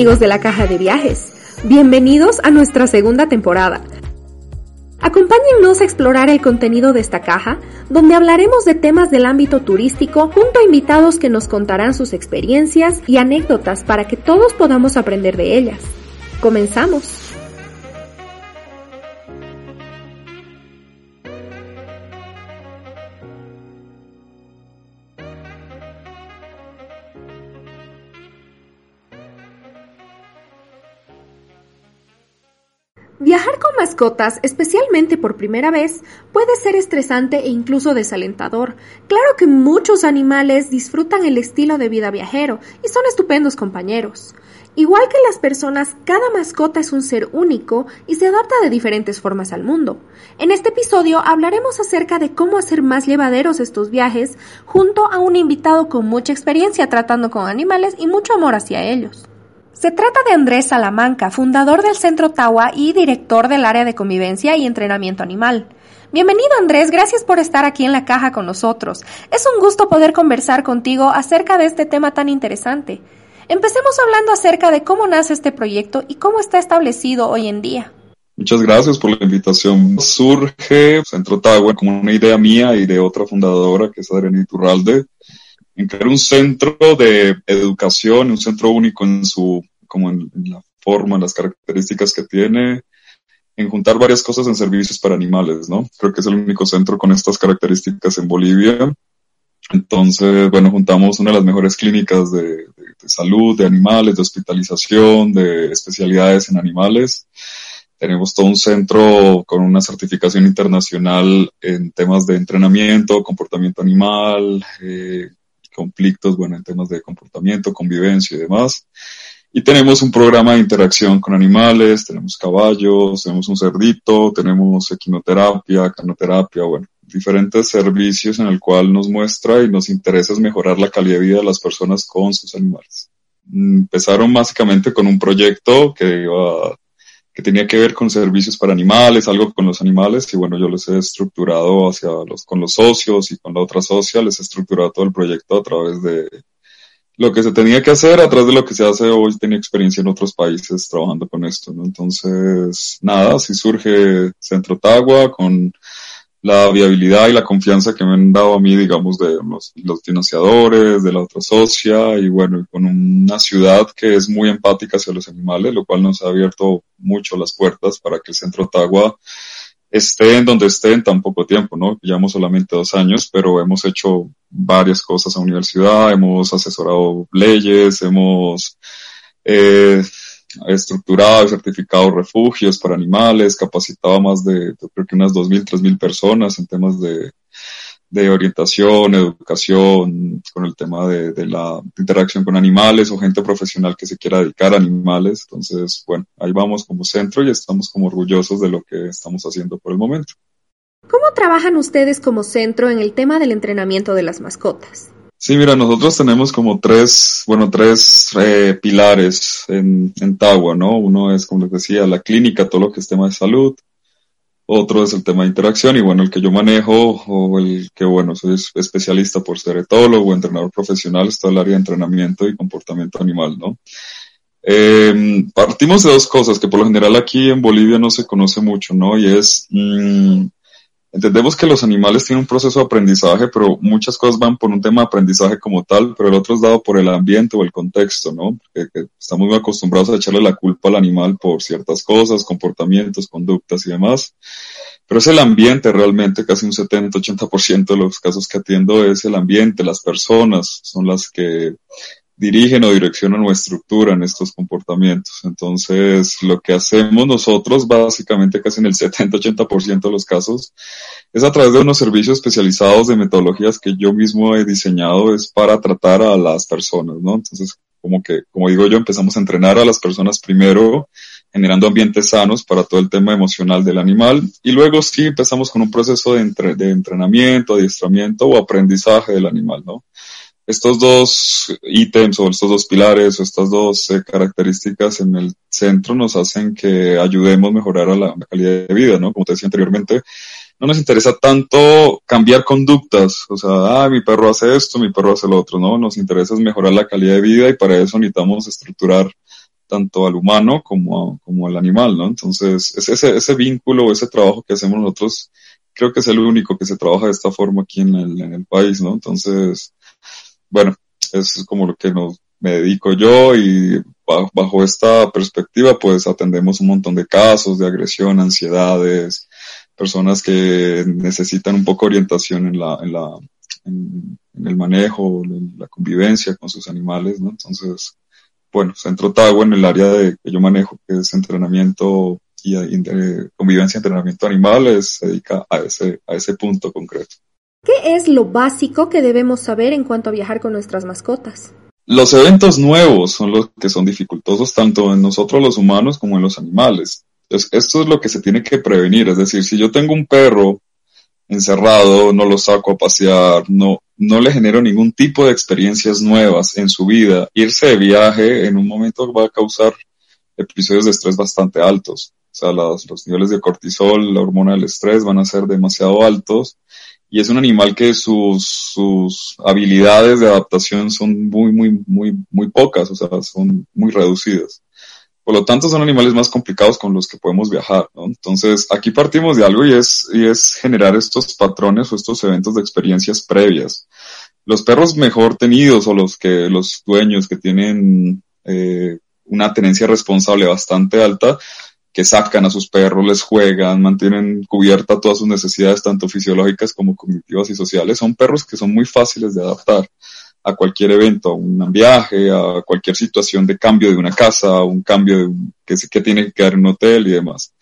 amigos de la Caja de Viajes. Bienvenidos a nuestra segunda temporada. Acompáñennos a explorar el contenido de esta caja, donde hablaremos de temas del ámbito turístico junto a invitados que nos contarán sus experiencias y anécdotas para que todos podamos aprender de ellas. Comenzamos. Mascotas, especialmente por primera vez, puede ser estresante e incluso desalentador. Claro que muchos animales disfrutan el estilo de vida viajero y son estupendos compañeros. Igual que las personas, cada mascota es un ser único y se adapta de diferentes formas al mundo. En este episodio hablaremos acerca de cómo hacer más llevaderos estos viajes junto a un invitado con mucha experiencia tratando con animales y mucho amor hacia ellos. Se trata de Andrés Salamanca, fundador del Centro Tawa y director del área de convivencia y entrenamiento animal. Bienvenido Andrés, gracias por estar aquí en la caja con nosotros. Es un gusto poder conversar contigo acerca de este tema tan interesante. Empecemos hablando acerca de cómo nace este proyecto y cómo está establecido hoy en día. Muchas gracias por la invitación. Surge Centro Tawa como una idea mía y de otra fundadora que es Adriana Iturralde en crear un centro de educación, un centro único en su, como en, la forma, en las características que tiene, en juntar varias cosas en servicios para animales, ¿no? Creo que es el único centro con estas características en Bolivia. Entonces, bueno, juntamos una de las mejores clínicas de, salud, de animales, de hospitalización, de especialidades en animales. Tenemos todo un centro con una certificación internacional en temas de entrenamiento, comportamiento animal, eh, conflictos, bueno, en temas de comportamiento, convivencia y demás. Y tenemos un programa de interacción con animales, tenemos caballos, tenemos un cerdito, tenemos equinoterapia, canoterapia, bueno, diferentes servicios en el cual nos muestra y nos interesa mejorar la calidad de vida de las personas con sus animales. Empezaron básicamente con un proyecto que iba que tenía que ver con servicios para animales, algo con los animales, y bueno, yo les he estructurado hacia los, con los socios y con la otra socia, les he estructurado todo el proyecto a través de lo que se tenía que hacer, a través de lo que se hace hoy, tenía experiencia en otros países trabajando con esto, ¿no? Entonces, nada, así surge Centro Tagua con la viabilidad y la confianza que me han dado a mí, digamos, de los, los financiadores, de la otra socia y bueno, con una ciudad que es muy empática hacia los animales, lo cual nos ha abierto mucho las puertas para que el Centro Tagua esté en donde esté en tan poco tiempo, ¿no? Llevamos solamente dos años, pero hemos hecho varias cosas a universidad, hemos asesorado leyes, hemos eh, estructurado certificado refugios para animales, capacitado a más de, creo que unas 2.000, 3.000 personas en temas de, de orientación, educación, con el tema de, de, la interacción con animales o gente profesional que se quiera dedicar a animales. Entonces, bueno, ahí vamos como centro y estamos como orgullosos de lo que estamos haciendo por el momento. ¿Cómo trabajan ustedes como centro en el tema del entrenamiento de las mascotas? Sí, mira, nosotros tenemos como tres, bueno, tres eh, pilares en, en Tagua, ¿no? Uno es, como les decía, la clínica, todo lo que es tema de salud. Otro es el tema de interacción y bueno, el que yo manejo o el que bueno, soy especialista por ser etólogo, entrenador profesional, es todo el área de entrenamiento y comportamiento animal, ¿no? Eh, partimos de dos cosas que por lo general aquí en Bolivia no se conoce mucho, ¿no? Y es, mmm, Entendemos que los animales tienen un proceso de aprendizaje, pero muchas cosas van por un tema de aprendizaje como tal, pero el otro es dado por el ambiente o el contexto, ¿no? Porque estamos muy acostumbrados a echarle la culpa al animal por ciertas cosas, comportamientos, conductas y demás. Pero es el ambiente realmente, casi un 70-80% de los casos que atiendo es el ambiente, las personas son las que dirigen o direccionan nuestra estructura en estos comportamientos. Entonces, lo que hacemos nosotros, básicamente casi en el 70-80% de los casos, es a través de unos servicios especializados de metodologías que yo mismo he diseñado, es para tratar a las personas, ¿no? Entonces, como que, como digo yo, empezamos a entrenar a las personas primero, generando ambientes sanos para todo el tema emocional del animal, y luego sí empezamos con un proceso de, de entrenamiento, adiestramiento o aprendizaje del animal, ¿no? Estos dos ítems o estos dos pilares o estas dos eh, características en el centro nos hacen que ayudemos a mejorar a la, calidad de vida, ¿no? Como te decía anteriormente, no nos interesa tanto cambiar conductas, o sea, ah, mi perro hace esto, mi perro hace lo otro, ¿no? Nos interesa mejorar la calidad de vida y para eso necesitamos estructurar tanto al humano como, como al animal, ¿no? Entonces, ese, ese vínculo, ese trabajo que hacemos nosotros, creo que es el único que se trabaja de esta forma aquí en el, en el país, ¿no? Entonces, bueno, es como lo que nos, me dedico yo y bajo, esta perspectiva pues atendemos un montón de casos de agresión, ansiedades, personas que necesitan un poco orientación en la, en la, en, el manejo, en la convivencia con sus animales, ¿no? Entonces, bueno, Centro Tago en el área de, que yo manejo, que es entrenamiento y convivencia, entrenamiento animales, se dedica a ese, a ese punto concreto. ¿Qué es lo básico que debemos saber en cuanto a viajar con nuestras mascotas? Los eventos nuevos son los que son dificultosos tanto en nosotros los humanos como en los animales. esto es lo que se tiene que prevenir. Es decir, si yo tengo un perro encerrado, no lo saco a pasear, no, no le genero ningún tipo de experiencias nuevas en su vida, irse de viaje en un momento va a causar episodios de estrés bastante altos. O sea, los, los niveles de cortisol, la hormona del estrés van a ser demasiado altos y es un animal que sus, sus habilidades de adaptación son muy, muy, muy, muy pocas, o sea, son muy reducidas. Por lo tanto, son animales más complicados con los que podemos viajar, ¿no? Entonces, aquí partimos de algo y es, y es generar estos patrones o estos eventos de experiencias previas. Los perros mejor tenidos o los que, los dueños que tienen, eh, una tenencia responsable bastante alta, que sacan a sus perros, les juegan, mantienen cubierta todas sus necesidades, tanto fisiológicas como cognitivas y sociales. Son perros que son muy fáciles de adaptar a cualquier evento, a un viaje, a cualquier situación de cambio de una casa, a un cambio de, que, que tiene que quedar en un hotel y demás.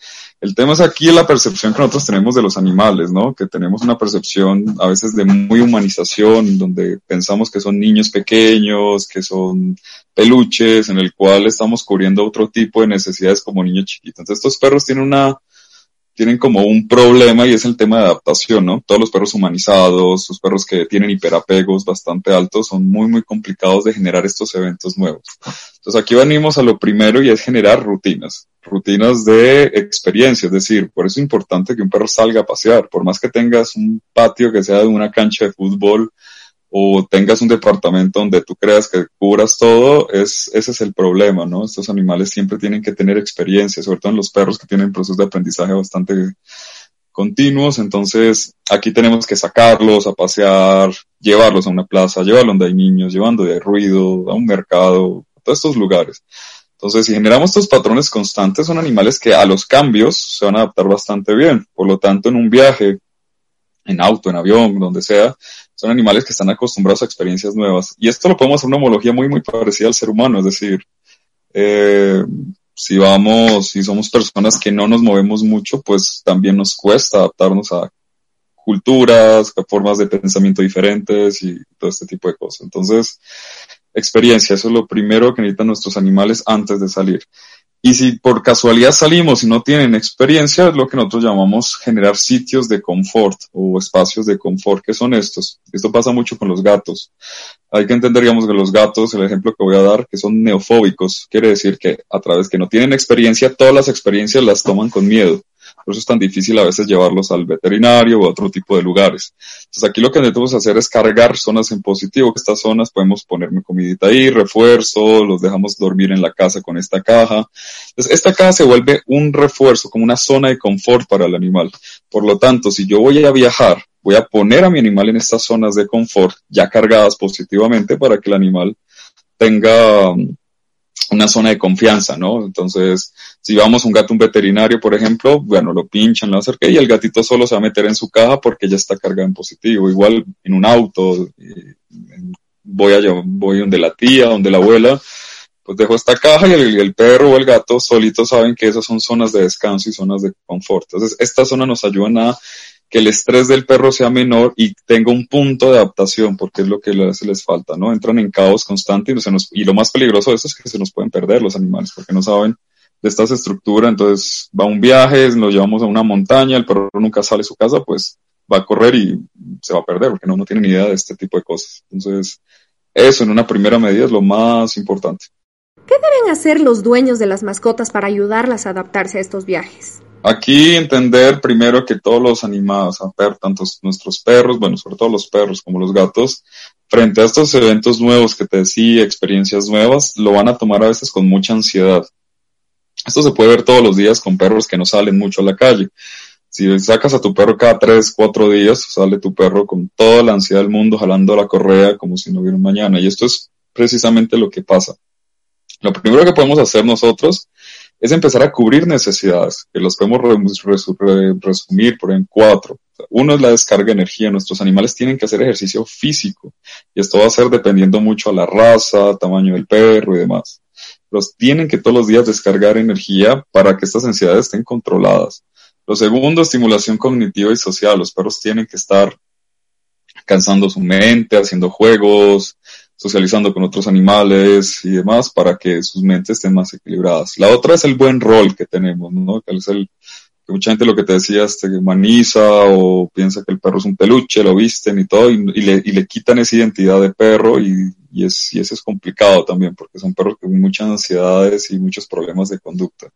El tema es aquí la percepción que nosotros tenemos de los animales, ¿no? Que tenemos una percepción a veces de muy humanización, donde pensamos que son niños pequeños, que son peluches, en el cual estamos cubriendo otro tipo de necesidades como niños chiquitos. Entonces estos perros tienen una tienen como un problema y es el tema de adaptación, ¿no? Todos los perros humanizados, los perros que tienen hiperapegos bastante altos, son muy, muy complicados de generar estos eventos nuevos. Entonces aquí venimos a lo primero y es generar rutinas, rutinas de experiencia, es decir, por eso es importante que un perro salga a pasear, por más que tengas un patio que sea de una cancha de fútbol, o tengas un departamento donde tú creas que cubras todo, es, ese es el problema, ¿no? Estos animales siempre tienen que tener experiencia, sobre todo en los perros que tienen procesos de aprendizaje bastante continuos, entonces aquí tenemos que sacarlos a pasear, llevarlos a una plaza, llevarlos donde hay niños, llevando de ruido, a un mercado, a todos estos lugares. Entonces, si generamos estos patrones constantes, son animales que a los cambios se van a adaptar bastante bien. Por lo tanto, en un viaje, en auto, en avión, donde sea, son animales que están acostumbrados a experiencias nuevas. Y esto lo podemos hacer una homología muy, muy parecida al ser humano, es decir, eh, si vamos, si somos personas que no nos movemos mucho, pues también nos cuesta adaptarnos a culturas, a formas de pensamiento diferentes y todo este tipo de cosas. Entonces, experiencia, eso es lo primero que necesitan nuestros animales antes de salir. Y si por casualidad salimos y no tienen experiencia, es lo que nosotros llamamos generar sitios de confort o espacios de confort, que son estos. Esto pasa mucho con los gatos. Hay que entender, digamos, que los gatos, el ejemplo que voy a dar, que son neofóbicos, quiere decir que a través que no tienen experiencia, todas las experiencias las toman con miedo. Por eso es tan difícil a veces llevarlos al veterinario o a otro tipo de lugares. Entonces aquí lo que necesitamos hacer es cargar zonas en positivo. Estas zonas podemos ponerme comidita ahí, refuerzo, los dejamos dormir en la casa con esta caja. Entonces esta caja se vuelve un refuerzo, como una zona de confort para el animal. Por lo tanto, si yo voy a viajar, voy a poner a mi animal en estas zonas de confort ya cargadas positivamente para que el animal tenga una zona de confianza, ¿no? Entonces, si vamos un gato un veterinario, por ejemplo, bueno, lo pinchan, lo acercan y el gatito solo se va a meter en su caja porque ya está cargado en positivo. Igual en un auto, voy a voy donde la tía, donde la abuela, pues dejo esta caja y el, perro o el gato solito saben que esas son zonas de descanso y zonas de confort. Entonces, esta zona nos ayudan a que el estrés del perro sea menor y tenga un punto de adaptación, porque es lo que les, les falta, ¿no? Entran en caos constante y, se nos, y lo más peligroso de esto es que se nos pueden perder los animales, porque no saben de estas estructuras, entonces va un viaje, nos llevamos a una montaña, el perro nunca sale de su casa, pues va a correr y se va a perder, porque no, no tiene ni idea de este tipo de cosas. Entonces, eso en una primera medida es lo más importante. ¿Qué deben hacer los dueños de las mascotas para ayudarlas a adaptarse a estos viajes? Aquí entender primero que todos los animados, tanto nuestros perros, bueno, sobre todo los perros como los gatos, frente a estos eventos nuevos que te decía, experiencias nuevas, lo van a tomar a veces con mucha ansiedad. Esto se puede ver todos los días con perros que no salen mucho a la calle. Si sacas a tu perro cada tres, cuatro días, sale tu perro con toda la ansiedad del mundo jalando la correa como si no hubiera mañana. Y esto es precisamente lo que pasa. Lo primero que podemos hacer nosotros es empezar a cubrir necesidades, que los podemos resumir por en cuatro. Uno es la descarga de energía. Nuestros animales tienen que hacer ejercicio físico y esto va a ser dependiendo mucho a la raza, tamaño del perro y demás. Los tienen que todos los días descargar energía para que estas ansiedades estén controladas. Lo segundo, estimulación cognitiva y social. Los perros tienen que estar cansando su mente, haciendo juegos, socializando con otros animales y demás para que sus mentes estén más equilibradas. La otra es el buen rol que tenemos, ¿no? Que es el, que mucha gente lo que te decía, este, humaniza o piensa que el perro es un peluche, lo visten y todo, y, le, y le, quitan esa identidad de perro y, y, es, y eso es complicado también porque son perros con muchas ansiedades y muchos problemas de conducta.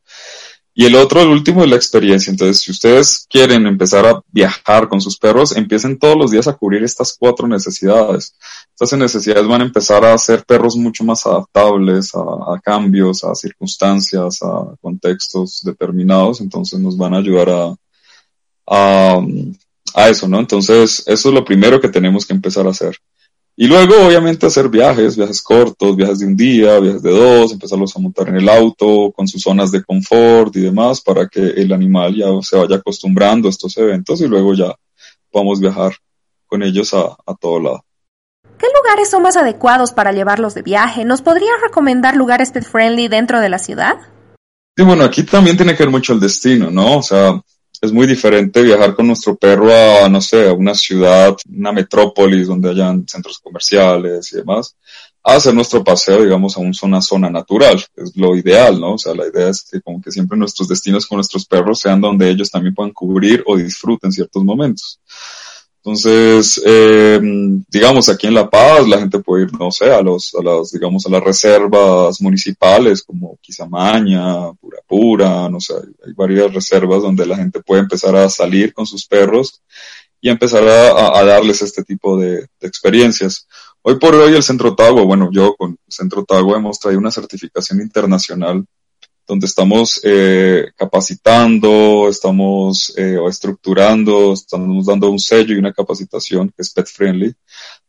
Y el otro, el último, es la experiencia. Entonces, si ustedes quieren empezar a viajar con sus perros, empiecen todos los días a cubrir estas cuatro necesidades. Estas necesidades van a empezar a hacer perros mucho más adaptables a, cambios, a circunstancias, a contextos determinados. Entonces, nos van a ayudar a, a, a eso, ¿no? Entonces, eso es lo primero que tenemos que empezar a hacer. Y luego, obviamente, hacer viajes, viajes cortos, viajes de un día, viajes de dos, empezarlos a montar en el auto, con sus zonas de confort y demás, para que el animal ya se vaya acostumbrando a estos eventos y luego ya podamos viajar con ellos a, a todo lado. ¿Qué lugares son más adecuados para llevarlos de viaje? ¿Nos podrías recomendar lugares pet friendly dentro de la ciudad? Sí, bueno, aquí también tiene que ver mucho el destino, ¿no? O sea, es muy diferente viajar con nuestro perro a, no sé, a una ciudad, una metrópolis donde hayan centros comerciales y demás, a hacer nuestro paseo, digamos, a una zona natural. Es lo ideal, ¿no? O sea, la idea es que como que siempre nuestros destinos con nuestros perros sean donde ellos también puedan cubrir o disfruten ciertos momentos. Entonces, eh, digamos, aquí en La Paz la gente puede ir, no sé, a los, a las, digamos, a las reservas municipales como Quizamaña, Pura Pura, no sé, hay, varias reservas donde la gente puede empezar a salir con sus perros y empezar a, a darles este tipo de, de, experiencias. Hoy por hoy el Centro Tago, bueno, yo con el Centro Tago hemos traído una certificación internacional donde estamos eh, capacitando, estamos eh, estructurando, estamos dando un sello y una capacitación que es pet friendly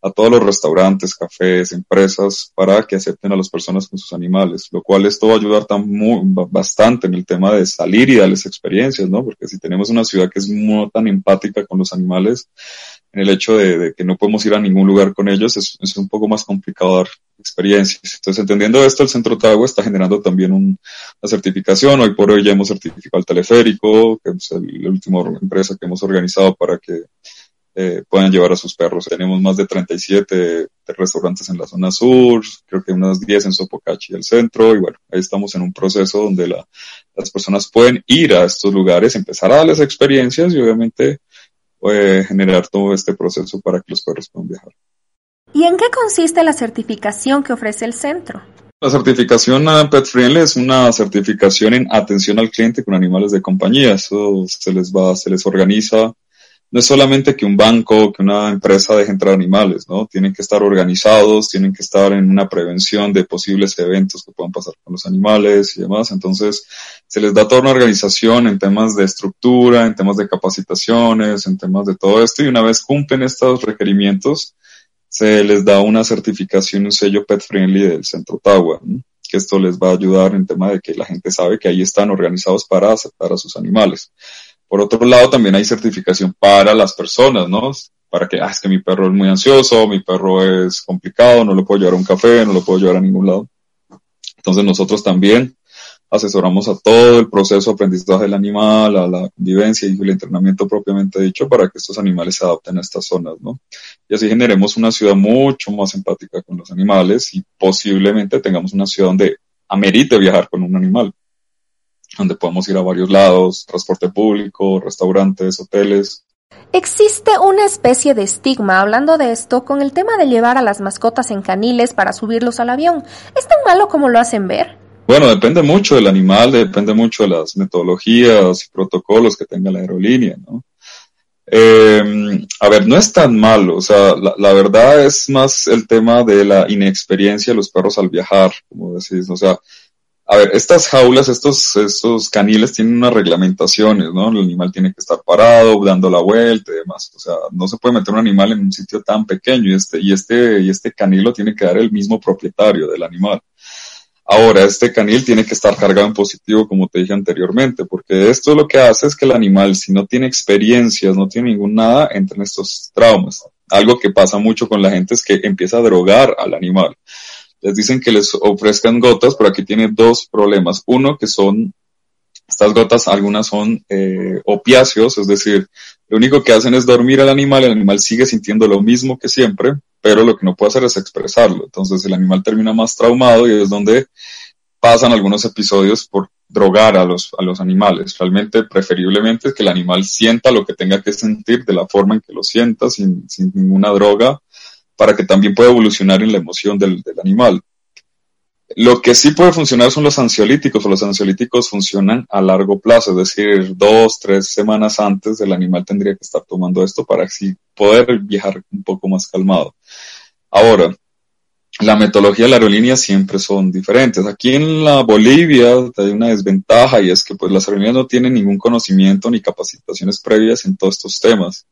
a todos los restaurantes, cafés, empresas para que acepten a las personas con sus animales, lo cual esto va a ayudar tan muy, bastante en el tema de salir y darles experiencias, ¿no? Porque si tenemos una ciudad que es muy tan empática con los animales, en el hecho de, que no podemos ir a ningún lugar con ellos, es, es, un poco más complicado dar experiencias. Entonces, entendiendo esto, el Centro Tago está generando también una certificación. Hoy por hoy ya hemos certificado el teleférico, que es la última empresa que hemos organizado para que eh, puedan llevar a sus perros. Tenemos más de 37 restaurantes en la zona sur, creo que unos 10 en Sopocachi, el centro, y bueno, ahí estamos en un proceso donde la, las personas pueden ir a estos lugares, empezar a darles experiencias y obviamente generar todo este proceso para que los perros puedan viajar. ¿Y en qué consiste la certificación que ofrece el centro? La certificación Pet Friendly es una certificación en atención al cliente con animales de compañía. Eso se les va, se les organiza no es solamente que un banco, que una empresa deje entrar animales, ¿no? Tienen que estar organizados, tienen que estar en una prevención de posibles eventos que puedan pasar con los animales y demás. Entonces, se les da toda una organización en temas de estructura, en temas de capacitaciones, en temas de todo esto. Y una vez cumplen estos requerimientos, se les da una certificación, un sello pet friendly del Centro Ottawa, que esto les va a ayudar en tema de que la gente sabe que ahí están organizados para aceptar a sus animales. Por otro lado, también hay certificación para las personas, ¿no? Para que, ah, es que mi perro es muy ansioso, mi perro es complicado, no lo puedo llevar a un café, no lo puedo llevar a ningún lado. Entonces nosotros también asesoramos a todo el proceso de aprendizaje del animal, a la convivencia y el entrenamiento propiamente dicho para que estos animales se adapten a estas zonas, ¿no? Y así generemos una ciudad mucho más empática con los animales y posiblemente tengamos una ciudad donde amerite viajar con un animal donde podemos ir a varios lados, transporte público, restaurantes, hoteles. Existe una especie de estigma hablando de esto con el tema de llevar a las mascotas en caniles para subirlos al avión. ¿Es tan malo como lo hacen ver? Bueno, depende mucho del animal, depende mucho de las metodologías y protocolos que tenga la aerolínea, ¿no? Eh, a ver, no es tan malo, o sea, la, verdad es más el tema de la inexperiencia de los perros al viajar, como decís, o sea, a ver, estas jaulas, estos, estos caniles tienen unas reglamentaciones, ¿no? El animal tiene que estar parado, dando la vuelta y demás. O sea, no se puede meter un animal en un sitio tan pequeño y este, y este, y este canilo tiene que dar el mismo propietario del animal. Ahora, este canil tiene que estar cargado en positivo, como te dije anteriormente, porque esto lo que hace es que el animal, si no tiene experiencias, no tiene ningún nada, entra en estos traumas. Algo que pasa mucho con la gente es que empieza a drogar al animal les dicen que les ofrezcan gotas, pero aquí tiene dos problemas. Uno, que son, estas gotas, algunas son eh, opiáceos, es decir, lo único que hacen es dormir al animal, el animal sigue sintiendo lo mismo que siempre, pero lo que no puede hacer es expresarlo. Entonces el animal termina más traumado y es donde pasan algunos episodios por drogar a los, a los animales. Realmente, preferiblemente, es que el animal sienta lo que tenga que sentir de la forma en que lo sienta, sin, sin ninguna droga para que también pueda evolucionar en la emoción del, del animal. Lo que sí puede funcionar son los ansiolíticos, o los ansiolíticos funcionan a largo plazo, es decir, dos, tres semanas antes el animal tendría que estar tomando esto para así poder viajar un poco más calmado. Ahora, la metodología de la aerolínea siempre son diferentes. Aquí en la Bolivia hay una desventaja y es que pues las aerolíneas no tienen ningún conocimiento ni capacitaciones previas en todos estos temas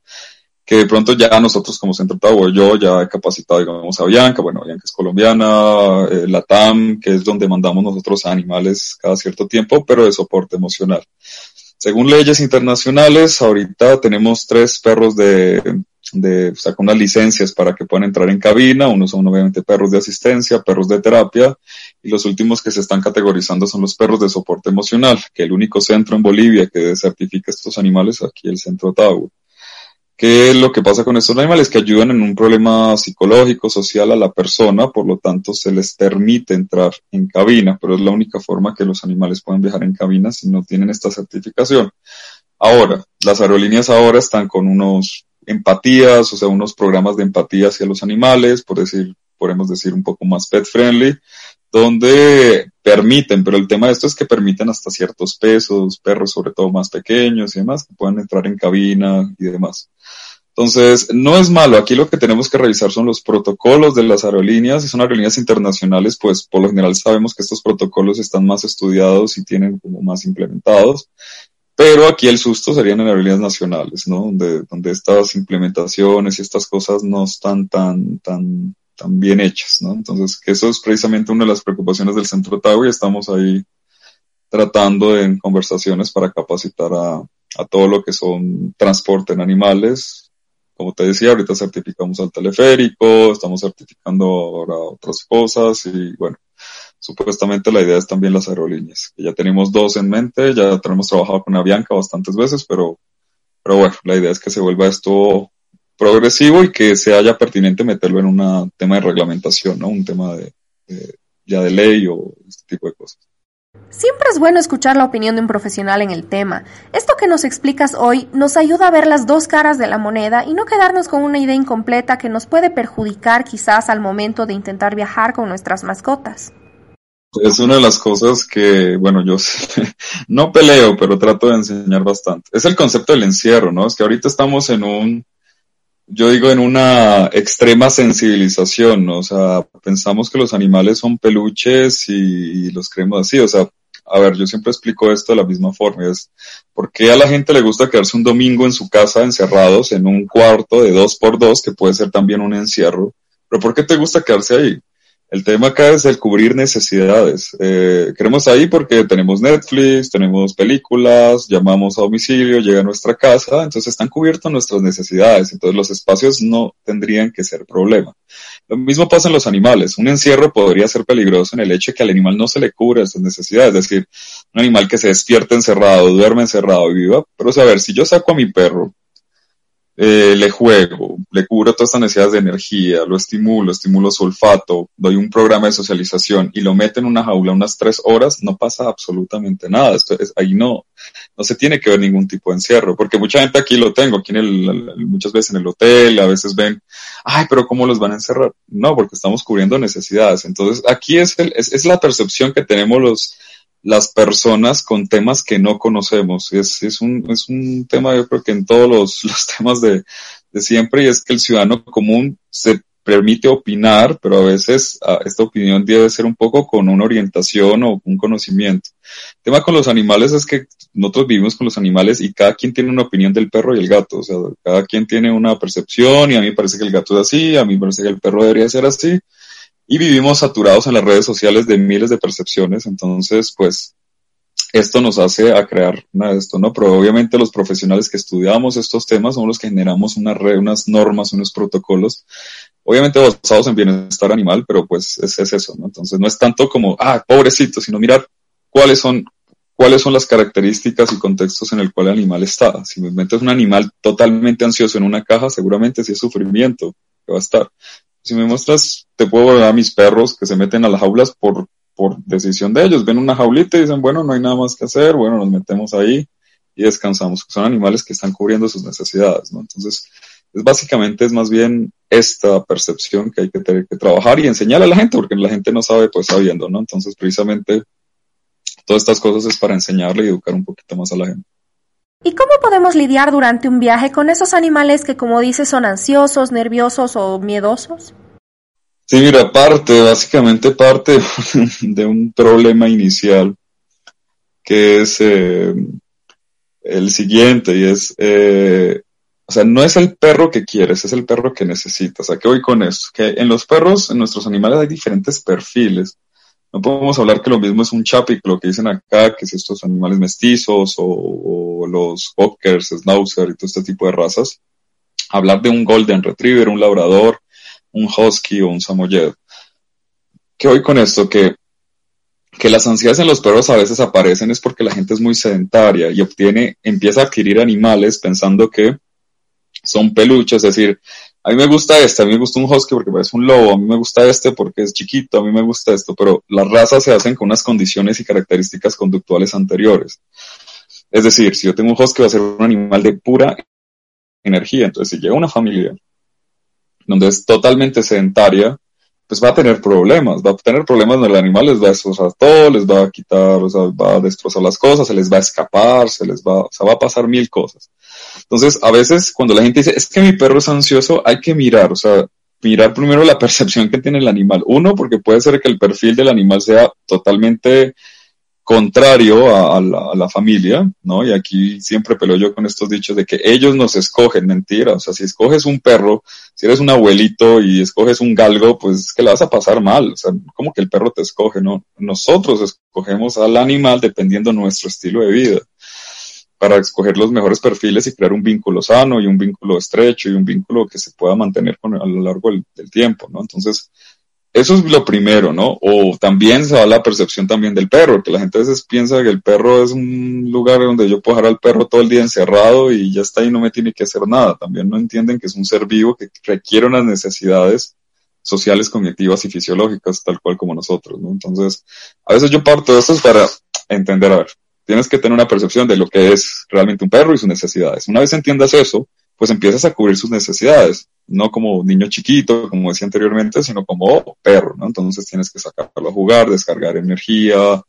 que de pronto ya nosotros como Centro Tower, yo ya he capacitado, digamos, a Bianca, bueno, Bianca es colombiana, eh, la TAM, que es donde mandamos nosotros a animales cada cierto tiempo, pero de soporte emocional. Según leyes internacionales, ahorita tenemos tres perros de, de, o sea, con unas licencias para que puedan entrar en cabina. Unos son obviamente perros de asistencia, perros de terapia, y los últimos que se están categorizando son los perros de soporte emocional, que el único centro en Bolivia que certifica estos animales aquí el Centro Tower. ¿Qué es lo que pasa con estos animales? Que ayudan en un problema psicológico, social a la persona, por lo tanto se les permite entrar en cabina, pero es la única forma que los animales pueden viajar en cabina si no tienen esta certificación. Ahora, las aerolíneas ahora están con unos empatías, o sea, unos programas de empatía hacia los animales, por decir, podemos decir un poco más pet friendly, donde permiten, pero el tema de esto es que permiten hasta ciertos pesos, perros sobre todo más pequeños y demás, que puedan entrar en cabina y demás. Entonces, no es malo. Aquí lo que tenemos que revisar son los protocolos de las aerolíneas. Si son aerolíneas internacionales, pues por lo general sabemos que estos protocolos están más estudiados y tienen como más implementados. Pero aquí el susto serían en aerolíneas nacionales, ¿no? Donde, donde estas implementaciones y estas cosas no están tan, tan, tan bien hechas, ¿no? Entonces, que eso es precisamente una de las preocupaciones del Centro Tau y estamos ahí tratando en conversaciones para capacitar a, a todo lo que son transporte en animales, como te decía, ahorita certificamos al teleférico, estamos certificando ahora otras cosas y bueno, supuestamente la idea es también las aerolíneas, ya tenemos dos en mente, ya tenemos trabajado con Avianca bastantes veces, pero, pero bueno, la idea es que se vuelva esto progresivo y que se haya pertinente meterlo en un tema de reglamentación, ¿no? Un tema de, de ya de ley o este tipo de cosas. Siempre es bueno escuchar la opinión de un profesional en el tema. Esto que nos explicas hoy nos ayuda a ver las dos caras de la moneda y no quedarnos con una idea incompleta que nos puede perjudicar quizás al momento de intentar viajar con nuestras mascotas. Es una de las cosas que, bueno, yo no peleo, pero trato de enseñar bastante. Es el concepto del encierro, ¿no? Es que ahorita estamos en un, yo digo, en una extrema sensibilización, ¿no? O sea, pensamos que los animales son peluches y, los creemos así, o sea, a ver, yo siempre explico esto de la misma forma, es ¿por qué a la gente le gusta quedarse un domingo en su casa encerrados en un cuarto de dos por dos, que puede ser también un encierro? Pero ¿por qué te gusta quedarse ahí? El tema acá es el cubrir necesidades. Eh, queremos ahí porque tenemos Netflix, tenemos películas, llamamos a domicilio, llega a nuestra casa, entonces están cubiertas nuestras necesidades, entonces los espacios no tendrían que ser problema. Lo mismo pasa en los animales. Un encierro podría ser peligroso en el hecho de que al animal no se le cubre esas necesidades, es decir, un animal que se despierta encerrado, duerme encerrado y viva, pero ver, si yo saco a mi perro eh, le juego, le cubro todas estas necesidades de energía, lo estimulo, estimulo su olfato, doy un programa de socialización y lo meto en una jaula unas tres horas, no pasa absolutamente nada. Esto es, ahí no, no se tiene que ver ningún tipo de encierro, porque mucha gente aquí lo tengo, aquí en el, muchas veces en el hotel, a veces ven, ay, pero ¿cómo los van a encerrar? No, porque estamos cubriendo necesidades. Entonces, aquí es, el, es, es la percepción que tenemos los, las personas con temas que no conocemos. Es, es, un, es un tema, yo creo que en todos los, los temas de, de siempre, y es que el ciudadano común se permite opinar, pero a veces ah, esta opinión debe ser un poco con una orientación o un conocimiento. El tema con los animales es que nosotros vivimos con los animales y cada quien tiene una opinión del perro y el gato. O sea, cada quien tiene una percepción y a mí me parece que el gato es así, a mí me parece que el perro debería ser así y vivimos saturados en las redes sociales de miles de percepciones, entonces pues esto nos hace a crear nada de esto, ¿no? Pero obviamente los profesionales que estudiamos estos temas somos los que generamos una red, unas normas, unos protocolos, obviamente basados en bienestar animal, pero pues es, es eso, ¿no? Entonces no es tanto como, ah, pobrecito, sino mirar cuáles son cuáles son las características y contextos en el cual el animal está. Si me metes un animal totalmente ansioso en una caja, seguramente sí es sufrimiento que va a estar si me muestras, te puedo ver a mis perros que se meten a las jaulas por, por decisión de ellos. Ven una jaulita y dicen, bueno, no hay nada más que hacer, bueno, nos metemos ahí y descansamos. Son animales que están cubriendo sus necesidades, ¿no? Entonces, es básicamente es más bien esta percepción que hay que tener que trabajar y enseñar a la gente, porque la gente no sabe, pues sabiendo, ¿no? Entonces, precisamente, todas estas cosas es para enseñarle y educar un poquito más a la gente. ¿Y cómo podemos lidiar durante un viaje con esos animales que, como dices, son ansiosos, nerviosos o miedosos? Sí, mira, parte, básicamente parte de un problema inicial, que es eh, el siguiente, y es, eh, o sea, no es el perro que quieres, es el perro que necesitas. ¿A qué voy con esto? Que en los perros, en nuestros animales hay diferentes perfiles no podemos hablar que lo mismo es un chapic, lo que dicen acá, que es estos animales mestizos o, los cockers, schnauzer y todo este tipo de razas. Hablar de un golden retriever, un labrador, un husky o un samoyed. ¿Qué hoy con esto? Que, que las ansiedades en los perros a veces aparecen es porque la gente es muy sedentaria y obtiene, empieza a adquirir animales pensando que son peluches, es decir, a mí me gusta este, a mí me gusta un husky porque parece un lobo, a mí me gusta este porque es chiquito, a mí me gusta esto, pero las razas se hacen con unas condiciones y características conductuales anteriores. Es decir, si yo tengo un husky va a ser un animal de pura energía, entonces si llega una familia donde es totalmente sedentaria, pues va a tener problemas, va a tener problemas donde el animal les va a destrozar todo, les va a quitar, o sea, va a destrozar las cosas, se les va a escapar, se les va, o sea, va a pasar mil cosas. Entonces, a veces cuando la gente dice, es que mi perro es ansioso, hay que mirar, o sea, mirar primero la percepción que tiene el animal. Uno, porque puede ser que el perfil del animal sea totalmente contrario a, la, familia, ¿no? Y aquí siempre peleo yo con estos dichos de que ellos nos escogen, mentira. O sea, si escoges un perro, si eres un abuelito y escoges un galgo, pues es que la vas a pasar mal. O sea, como que el perro te escoge, ¿no? Nosotros escogemos al animal dependiendo nuestro estilo de vida para escoger los mejores perfiles y crear un vínculo sano y un vínculo estrecho y un vínculo que se pueda mantener con, a lo largo del, del tiempo, ¿no? Entonces, eso es lo primero, ¿no? O también se va la percepción también del perro, que la gente a veces piensa que el perro es un lugar donde yo puedo dejar al perro todo el día encerrado y ya está ahí, no me tiene que hacer nada. También no entienden que es un ser vivo que requiere unas necesidades sociales, cognitivas y fisiológicas, tal cual como nosotros, ¿no? Entonces, a veces yo parto de esto para entender, a ver, tienes que tener una percepción de lo que es realmente un perro y sus necesidades. Una vez entiendas eso, pues empiezas a cubrir sus necesidades no como niño chiquito, como decía anteriormente, sino como perro, ¿no? Entonces tienes que sacarlo a jugar, descargar energía,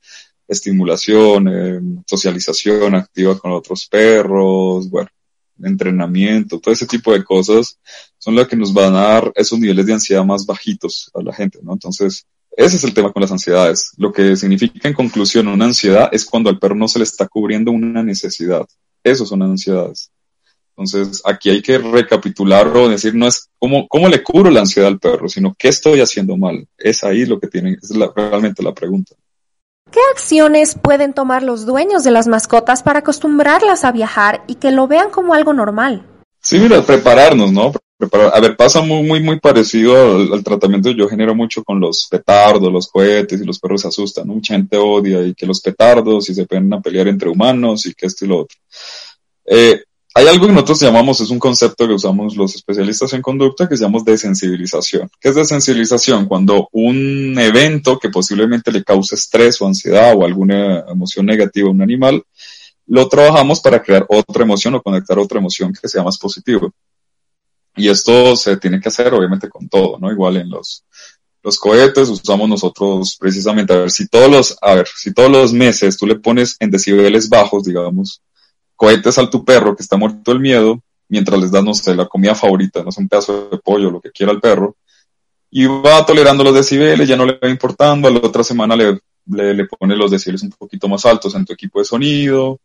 estimulación, eh, socialización activa con otros perros, bueno, entrenamiento, todo ese tipo de cosas son las que nos van a dar esos niveles de ansiedad más bajitos a la gente, ¿no? Entonces, ese es el tema con las ansiedades. Lo que significa en conclusión una ansiedad es cuando al perro no se le está cubriendo una necesidad. Eso son ansiedades. Entonces, aquí hay que recapitular o decir, no es cómo, cómo le cubro la ansiedad al perro, sino qué estoy haciendo mal. Es ahí lo que tienen, es realmente la pregunta. ¿Qué acciones pueden tomar los dueños de las mascotas para acostumbrarlas a viajar y que lo vean como algo normal? Sí, mira, prepararnos, ¿no? a ver, pasa muy, muy, muy parecido al, tratamiento que yo genero mucho con los petardos, los cohetes y los perros se asustan, Mucha gente odia y que los petardos y se pueden a pelear entre humanos y que esto y lo otro. Eh, hay algo que nosotros llamamos, es un concepto que usamos los especialistas en conducta que llamamos desensibilización. ¿Qué es desensibilización? Cuando un evento que posiblemente le cause estrés o ansiedad o alguna emoción negativa a un animal, lo trabajamos para crear otra emoción o conectar otra emoción que sea más positiva. Y esto se tiene que hacer obviamente con todo, ¿no? Igual en los, los cohetes usamos nosotros precisamente, a ver, si todos los, a ver, si todos los meses tú le pones en decibeles bajos, digamos, cohetes al tu perro que está muerto el miedo, mientras les das, no sé, la comida favorita, no sé, un pedazo de pollo, lo que quiera el perro, y va tolerando los decibeles, ya no le va importando, a la otra semana le, le, pones los decibeles un poquito más altos en tu equipo de sonido,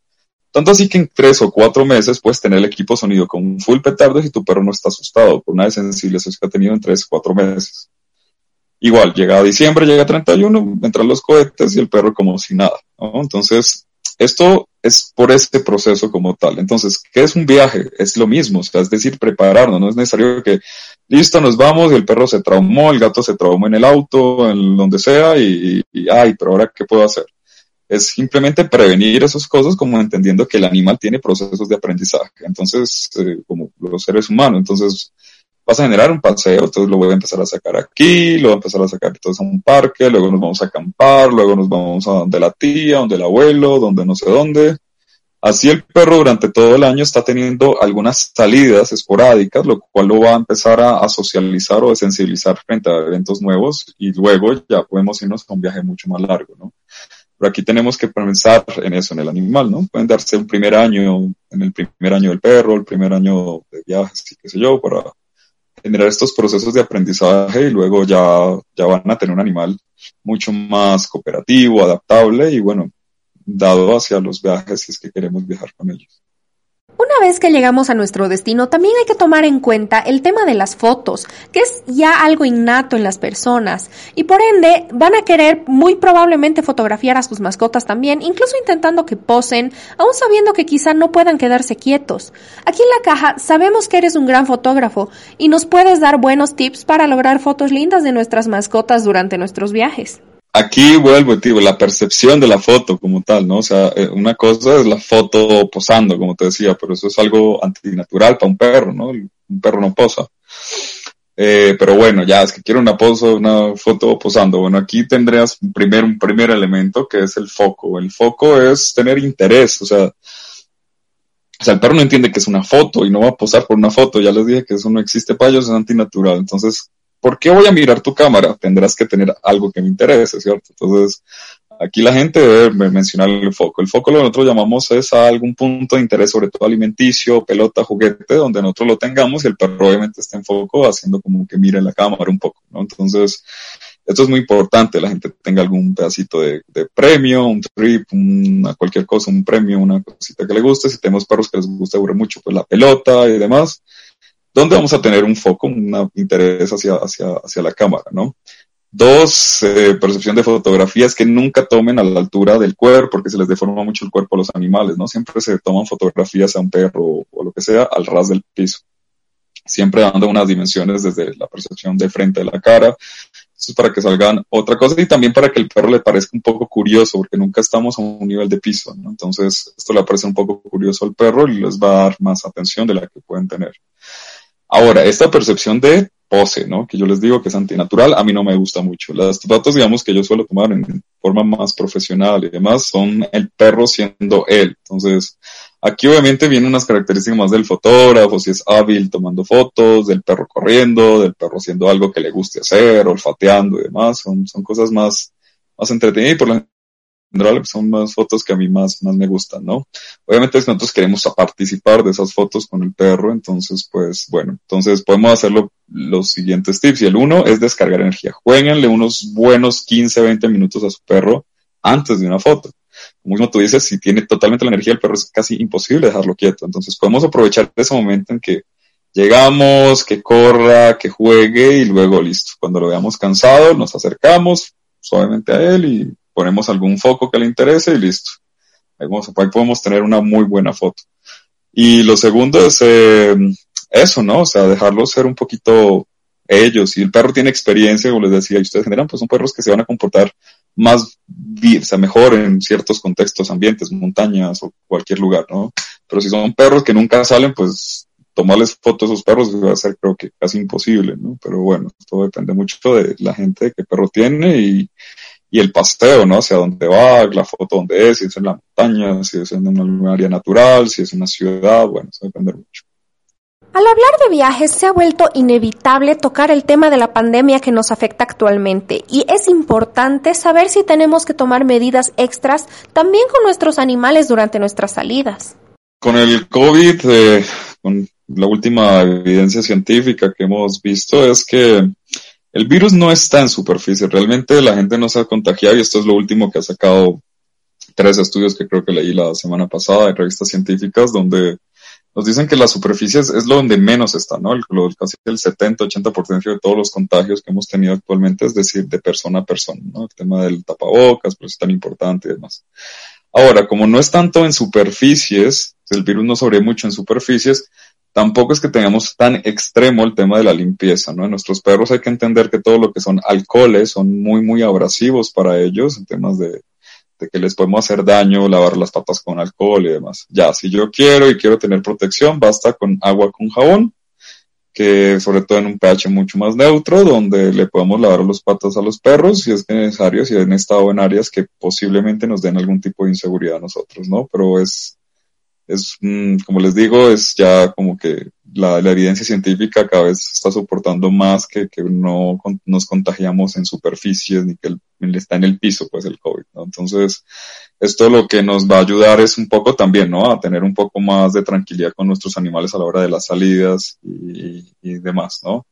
tanto así que en tres o cuatro meses puedes tener el equipo sonido con un full petardo y tu perro no está asustado por una desensibilización que ha tenido en tres o cuatro meses. Igual, llega a diciembre, llega a 31, entran los cohetes y el perro como si nada. ¿no? Entonces, esto es por este proceso como tal. Entonces, ¿qué es un viaje? Es lo mismo, o sea, es decir, prepararnos. No es necesario que, listo, nos vamos y el perro se traumó, el gato se traumó en el auto, en donde sea, y, ay, pero ahora, ¿qué puedo hacer? es simplemente prevenir esas cosas como entendiendo que el animal tiene procesos de aprendizaje. Entonces, eh, como los seres humanos, entonces vas a generar un paseo, entonces lo voy a empezar a sacar aquí, lo voy a empezar a sacar entonces a un parque, luego nos vamos a acampar, luego nos vamos a donde la tía, donde el abuelo, donde no sé dónde. Así el perro durante todo el año está teniendo algunas salidas esporádicas, lo cual lo va a empezar a, socializar o a sensibilizar frente a eventos nuevos y luego ya podemos irnos a un viaje mucho más largo, ¿no? Pero aquí tenemos que pensar en eso, en el animal, ¿no? Pueden darse un primer año, en el primer año del perro, el primer año de viajes, qué sé yo, para generar estos procesos de aprendizaje y luego ya, ya van a tener un animal mucho más cooperativo, adaptable y bueno, dado hacia los viajes si es que queremos viajar con ellos. Una vez que llegamos a nuestro destino, también hay que tomar en cuenta el tema de las fotos, que es ya algo innato en las personas, y por ende van a querer muy probablemente fotografiar a sus mascotas también, incluso intentando que posen, aún sabiendo que quizá no puedan quedarse quietos. Aquí en la caja sabemos que eres un gran fotógrafo y nos puedes dar buenos tips para lograr fotos lindas de nuestras mascotas durante nuestros viajes aquí vuelvo, tío, la percepción de la foto como tal, ¿no? O sea, eh, una cosa es la foto posando, como te decía, pero eso es algo antinatural para un perro, ¿no? Un perro no posa. Eh, pero bueno, ya es que quiero una posa, una foto posando. Bueno, aquí tendrías primero un primer elemento que es el foco. El foco es tener interés, o sea, o sea, el perro no entiende que es una foto y no va a posar por una foto. Ya les dije que eso no existe para ellos, es antinatural. Entonces, ¿por qué voy a mirar tu cámara? Tendrás que tener algo que me interese, ¿cierto? Entonces, aquí la gente debe mencionar el foco. El foco lo que nosotros llamamos es a algún punto de interés, sobre todo alimenticio, pelota, juguete, donde nosotros lo tengamos y el perro obviamente está en foco haciendo como que mire la cámara un poco, ¿no? Entonces, esto es muy importante, la gente tenga algún pedacito de, premio, un trip, una, cualquier cosa, un premio, una cosita que le guste. Si tenemos perros que les gusta mucho, pues la pelota y demás ¿Dónde vamos a tener un foco, un interés hacia, hacia, hacia la cámara, ¿no? Dos, eh, percepción de fotografías que nunca tomen a la altura del cuerpo, porque se les deforma mucho el cuerpo a los animales, ¿no? Siempre se toman fotografías a un perro o lo que sea al ras del piso. Siempre dando unas dimensiones desde la percepción de frente de la cara. Eso es para que salgan otra cosa y también para que el perro le parezca un poco curioso, porque nunca estamos a un nivel de piso, ¿no? Entonces, esto le parece un poco curioso al perro y les va a dar más atención de la que pueden tener. Ahora, esta percepción de pose, ¿no? Que yo les digo que es antinatural, a mí no me gusta mucho. Las fotos, digamos, que yo suelo tomar en forma más profesional y demás, son el perro siendo él. Entonces, aquí obviamente vienen unas características más del fotógrafo, si es hábil tomando fotos, del perro corriendo, del perro haciendo algo que le guste hacer, olfateando y demás. Son, son cosas más, más entretenidas y por la general son más fotos que a mí más, más me gustan, ¿no? Obviamente nosotros queremos participar de esas fotos con el perro, entonces pues bueno, entonces podemos hacerlo los siguientes tips y el uno es descargar energía. Jueguenle unos buenos 15, 20 minutos a su perro antes de una foto. Como tú dices, si tiene totalmente la energía, el perro es casi imposible dejarlo quieto. Entonces podemos aprovechar ese momento en que llegamos, que corra, que juegue y luego listo. Cuando lo veamos cansado, nos acercamos suavemente a él y ponemos algún foco que le interese y listo. Ahí, podemos tener una muy buena foto. Y lo segundo es eh, eso, ¿no? O sea, dejarlos ser un poquito ellos. Y el perro tiene experiencia, como les decía, y ustedes generan, pues son perros que se van a comportar más, o sea, mejor en ciertos contextos, ambientes, montañas o cualquier lugar, ¿no? Pero si son perros que nunca salen, pues tomarles fotos a esos perros va a ser creo que casi imposible, ¿no? Pero bueno, todo depende mucho de la gente, de qué perro tiene y, y el paseo, ¿no? Hacia dónde va, la foto dónde es, si es en la montaña, si es en un área natural, si es en una ciudad, bueno, eso depende mucho. Al hablar de viajes se ha vuelto inevitable tocar el tema de la pandemia que nos afecta actualmente y es importante saber si tenemos que tomar medidas extras también con nuestros animales durante nuestras salidas. Con el COVID, eh, con la última evidencia científica que hemos visto es que el virus no está en superficie, realmente la gente no se ha contagiado y esto es lo último que ha sacado tres estudios que creo que leí la semana pasada en revistas científicas donde nos dicen que la superficie es, lo donde menos está, ¿no? El, casi el 70-80% de todos los contagios que hemos tenido actualmente, es decir, de persona a persona, ¿no? El tema del tapabocas, pues es tan importante y demás. Ahora, como no es tanto en superficies, el virus no sobrevive mucho en superficies, tampoco es que tengamos tan extremo el tema de la limpieza, ¿no? En nuestros perros hay que entender que todo lo que son alcoholes son muy, muy abrasivos para ellos en temas de, de que les podemos hacer daño, lavar las patas con alcohol y demás. Ya, si yo quiero y quiero tener protección, basta con agua con jabón, que sobre todo en un pH mucho más neutro, donde le podemos lavar las patas a los perros si es necesario, si han estado en áreas que posiblemente nos den algún tipo de inseguridad a nosotros, ¿no? Pero es, es, mm, como les digo, es ya como que la, evidencia científica cada vez está soportando más que, que no nos contagiamos en superficies ni que está en el piso, pues el COVID, ¿no? Entonces, esto lo que nos va a ayudar es un poco también, ¿no? A tener un poco más de tranquilidad con nuestros animales a la hora de las salidas y, y demás, ¿no?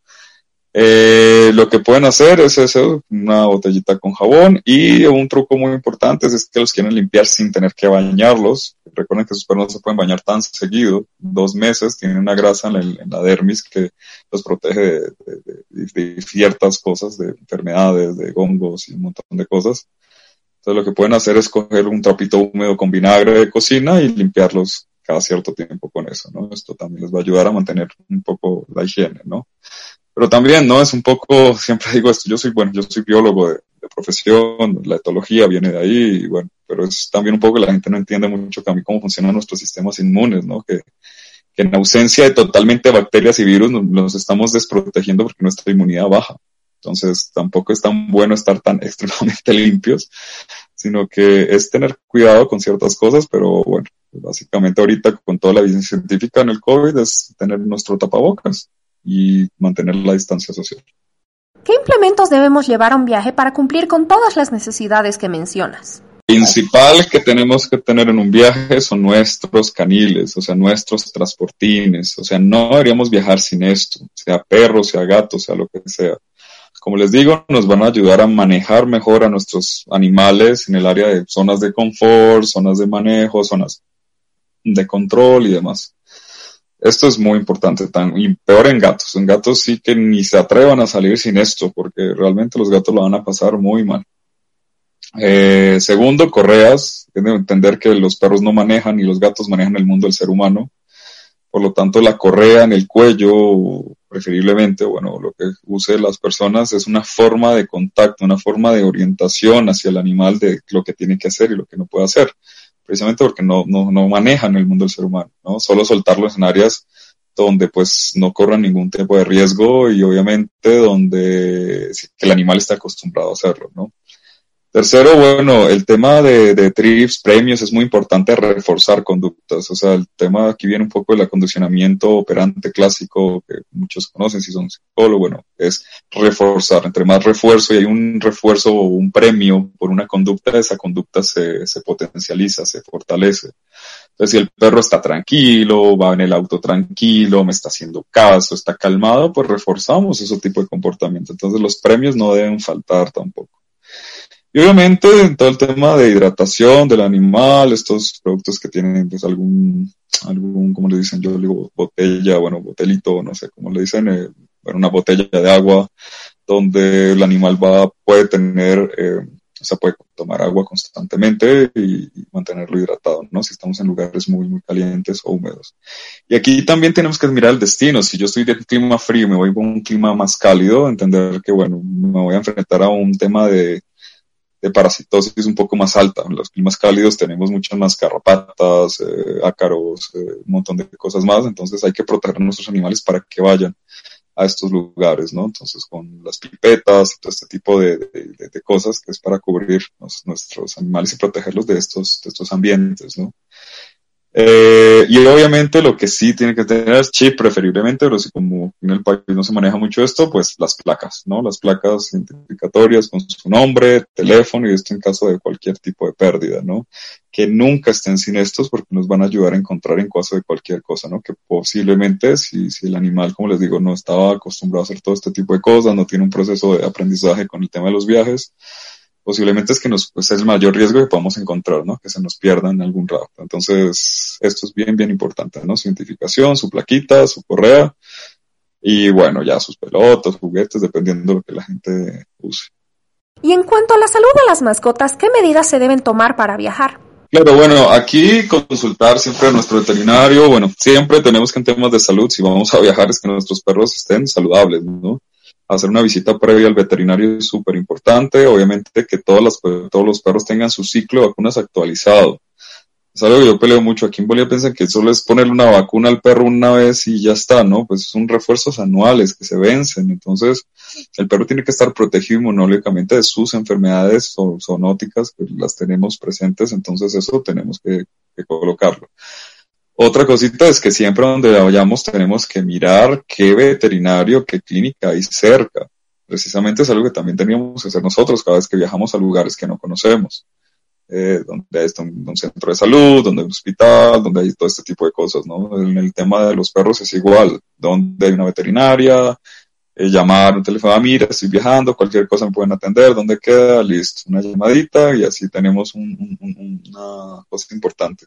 Eh, lo que pueden hacer es eso, una botellita con jabón y un truco muy importante es que los quieren limpiar sin tener que bañarlos. Recuerden que sus perros no se pueden bañar tan seguido, dos meses, tienen una grasa en la, dermis que los protege de, ciertas cosas, de enfermedades, de hongos y un montón de cosas. Entonces lo que pueden hacer es coger un trapito húmedo con vinagre de cocina y limpiarlos cada cierto tiempo con eso, ¿no? Esto también les va a ayudar a mantener un poco la higiene, ¿no? Pero también, ¿no? Es un poco, siempre digo esto, yo soy, bueno, yo soy biólogo de, profesión, la etología viene de ahí, y bueno, pero es también un poco que la gente no entiende mucho mí cómo funcionan nuestros sistemas inmunes, ¿no? Que, que en ausencia de totalmente bacterias y virus nos, nos, estamos desprotegiendo porque nuestra inmunidad baja. Entonces tampoco es tan bueno estar tan extremadamente limpios, sino que es tener cuidado con ciertas cosas, pero bueno, básicamente ahorita con toda la evidencia científica en el COVID es tener nuestro tapabocas y mantener la distancia social. ¿Qué implementos debemos llevar a un viaje para cumplir con todas las necesidades que mencionas? principal que tenemos que tener en un viaje son nuestros caniles, o sea, nuestros transportines, o sea, no deberíamos viajar sin esto, sea perro, sea gato, sea lo que sea. Como les digo, nos van a ayudar a manejar mejor a nuestros animales en el área de zonas de confort, zonas de manejo, zonas de control y demás. Esto es muy importante, tan, y peor en gatos. En gatos sí que ni se atrevan a salir sin esto, porque realmente los gatos lo van a pasar muy mal. Eh, segundo, correas. Tienen que entender que los perros no manejan y los gatos manejan el mundo del ser humano. Por lo tanto, la correa en el cuello, preferiblemente, bueno, lo que use las personas es una forma de contacto, una forma de orientación hacia el animal de lo que tiene que hacer y lo que no puede hacer precisamente porque no, no, no manejan el mundo del ser humano, ¿no? Solo soltarlos en áreas donde pues no corran ningún tipo de riesgo y obviamente donde el animal está acostumbrado a hacerlo, ¿no? Tercero, bueno, el tema de, trips, premios, es muy importante reforzar conductas. O sea, el tema aquí viene un poco del acondicionamiento operante clásico que muchos conocen si son psicólogos. Bueno, es reforzar. Entre más refuerzo y hay un refuerzo o un premio por una conducta, esa conducta se, se potencializa, se fortalece. Entonces, si el perro está tranquilo, va en el auto tranquilo, me está haciendo caso, está calmado, pues reforzamos ese tipo de comportamiento. Entonces, los premios no deben faltar tampoco. Y obviamente en todo el tema de hidratación del animal, estos productos que tienen pues algún, algún, como le dicen, yo digo botella, bueno, botelito, no sé cómo le dicen, eh, una botella de agua donde el animal va, puede tener, eh, o sea, puede tomar agua constantemente y, mantenerlo hidratado, ¿no? Si estamos en lugares muy, muy calientes o húmedos. Y aquí también tenemos que mirar el destino. Si yo estoy de un clima frío y me voy con un clima más cálido, entender que, bueno, me voy a enfrentar a un tema de, de parasitosis un poco más alta. En los climas cálidos tenemos muchas más carrapatas, eh, ácaros, eh, un montón de cosas más, entonces hay que proteger a nuestros animales para que vayan a estos lugares, ¿no? Entonces con las pipetas, todo este tipo de, de, de cosas que es para cubrir nuestros animales y protegerlos de estos, de estos ambientes, ¿no? Eh, y obviamente lo que sí tiene que tener es chip preferiblemente, pero si como en el país no se maneja mucho esto, pues las placas, ¿no? Las placas identificatorias con su nombre, teléfono y esto en caso de cualquier tipo de pérdida, ¿no? Que nunca estén sin estos porque nos van a ayudar a encontrar en caso de cualquier cosa, ¿no? Que posiblemente si, si el animal, como les digo, no estaba acostumbrado a hacer todo este tipo de cosas, no tiene un proceso de aprendizaje con el tema de los viajes, posiblemente es que nos, pues es el mayor riesgo que podamos encontrar, ¿no? Que se nos pierda en algún rato. Entonces, esto es bien, bien importante, ¿no? Su identificación, su plaquita, su correa y bueno, ya sus pelotas, juguetes, dependiendo de lo que la gente use. Y en cuanto a la salud de las mascotas, ¿qué medidas se deben tomar para viajar? Claro, bueno, aquí consultar siempre a nuestro veterinario. Bueno, siempre tenemos que en temas de salud, si vamos a viajar, es que nuestros perros estén saludables, ¿no? Hacer una visita previa al veterinario es súper importante. Obviamente que todas las, todos los perros tengan su ciclo de vacunas actualizado. Es algo que yo peleo mucho. Aquí en Bolivia piensan que solo es ponerle una vacuna al perro una vez y ya está, ¿no? Pues son refuerzos anuales que se vencen. Entonces, el perro tiene que estar protegido inmunológicamente de sus enfermedades zoonóticas, que las tenemos presentes. Entonces, eso tenemos que, que colocarlo. Otra cosita es que siempre donde vayamos tenemos que mirar qué veterinario, qué clínica hay cerca. Precisamente es algo que también teníamos que hacer nosotros cada vez que viajamos a lugares que no conocemos. Eh, donde hay un, centro de salud, donde hay un hospital, donde hay todo este tipo de cosas, ¿no? En el tema de los perros es igual, donde hay una veterinaria, eh, llamar un teléfono, ah, mira, estoy viajando, cualquier cosa me pueden atender, ¿dónde queda? Listo, una llamadita y así tenemos un, un, una cosa importante.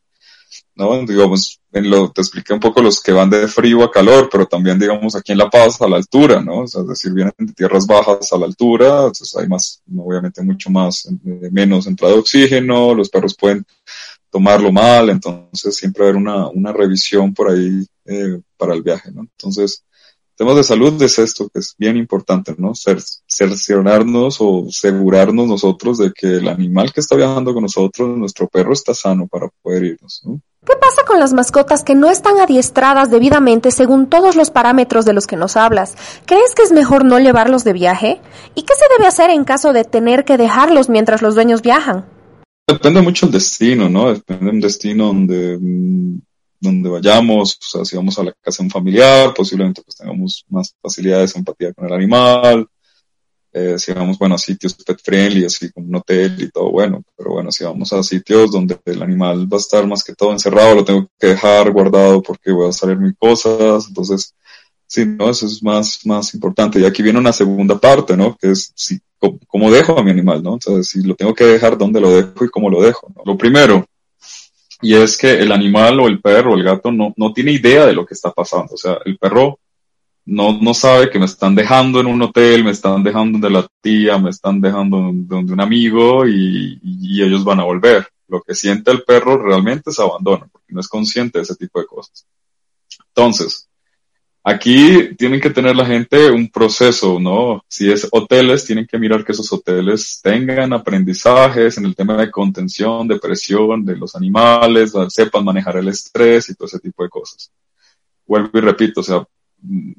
¿No? Digamos, en lo, te expliqué un poco los que van de frío a calor, pero también, digamos, aquí en La Paz a la altura, ¿no? O sea, es decir, vienen de tierras bajas a la altura, entonces hay más, obviamente mucho más, eh, menos entrada de oxígeno, los perros pueden tomarlo mal, entonces siempre haber una, una revisión por ahí eh, para el viaje, ¿no? Entonces, temas de salud es esto, que es bien importante, ¿no? cerciorarnos o asegurarnos nosotros de que el animal que está viajando con nosotros, nuestro perro, está sano para poder irnos, ¿no? ¿Qué pasa con las mascotas que no están adiestradas debidamente según todos los parámetros de los que nos hablas? ¿Crees que es mejor no llevarlos de viaje? ¿Y qué se debe hacer en caso de tener que dejarlos mientras los dueños viajan? Depende mucho del destino, ¿no? Depende de un destino donde mm, donde vayamos, o sea, si vamos a la casa de un familiar, posiblemente pues tengamos más facilidades de empatía con el animal, eh, si vamos, bueno, a sitios pet friendly, así como un hotel y todo, bueno, pero bueno, si vamos a sitios donde el animal va a estar más que todo encerrado, lo tengo que dejar guardado porque voy a salir mis cosas, entonces, sí, no, eso es más, más importante. Y aquí viene una segunda parte, ¿no? Que es si, cómo, dejo a mi animal, ¿no? Entonces, si lo tengo que dejar, ¿dónde lo dejo y cómo lo dejo? Lo primero, y es que el animal o el perro o el gato no, no tiene idea de lo que está pasando. O sea, el perro no, no sabe que me están dejando en un hotel, me están dejando de la tía, me están dejando donde un amigo y, y, ellos van a volver. Lo que siente el perro realmente es abandono, porque no es consciente de ese tipo de cosas. Entonces, Aquí tienen que tener la gente un proceso, ¿no? Si es hoteles, tienen que mirar que esos hoteles tengan aprendizajes en el tema de contención, de presión de los animales, sepan manejar el estrés y todo ese tipo de cosas. Vuelvo y repito, o sea,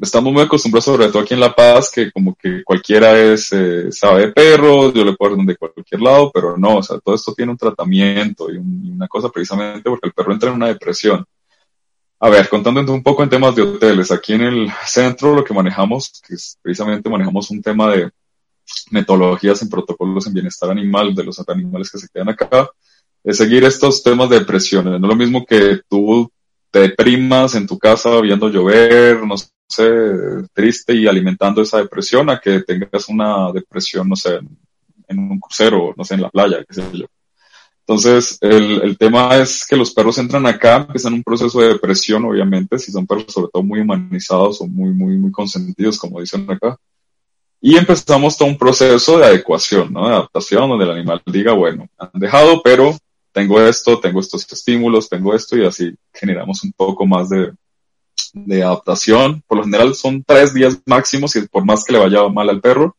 estamos muy acostumbrados, sobre todo aquí en La Paz, que como que cualquiera es, eh, sabe de perros, yo le puedo de cualquier lado, pero no, o sea, todo esto tiene un tratamiento y, y una cosa precisamente porque el perro entra en una depresión a ver, contando un poco en temas de hoteles, aquí en el centro lo que manejamos, que es precisamente manejamos un tema de metodologías en protocolos en bienestar animal de los animales que se quedan acá, es seguir estos temas de depresiones. No lo mismo que tú te deprimas en tu casa viendo llover, no sé, triste y alimentando esa depresión a que tengas una depresión, no sé, en un crucero, no sé, en la playa, qué sé yo. Entonces, el, el, tema es que los perros entran acá, empiezan un proceso de depresión, obviamente, si son perros sobre todo muy humanizados o muy, muy, muy consentidos, como dicen acá. Y empezamos todo un proceso de adecuación, ¿no? De adaptación, donde el animal diga, bueno, han dejado, pero tengo esto, tengo estos estímulos, tengo esto, y así generamos un poco más de, de adaptación. Por lo general son tres días máximos, y por más que le vaya mal al perro,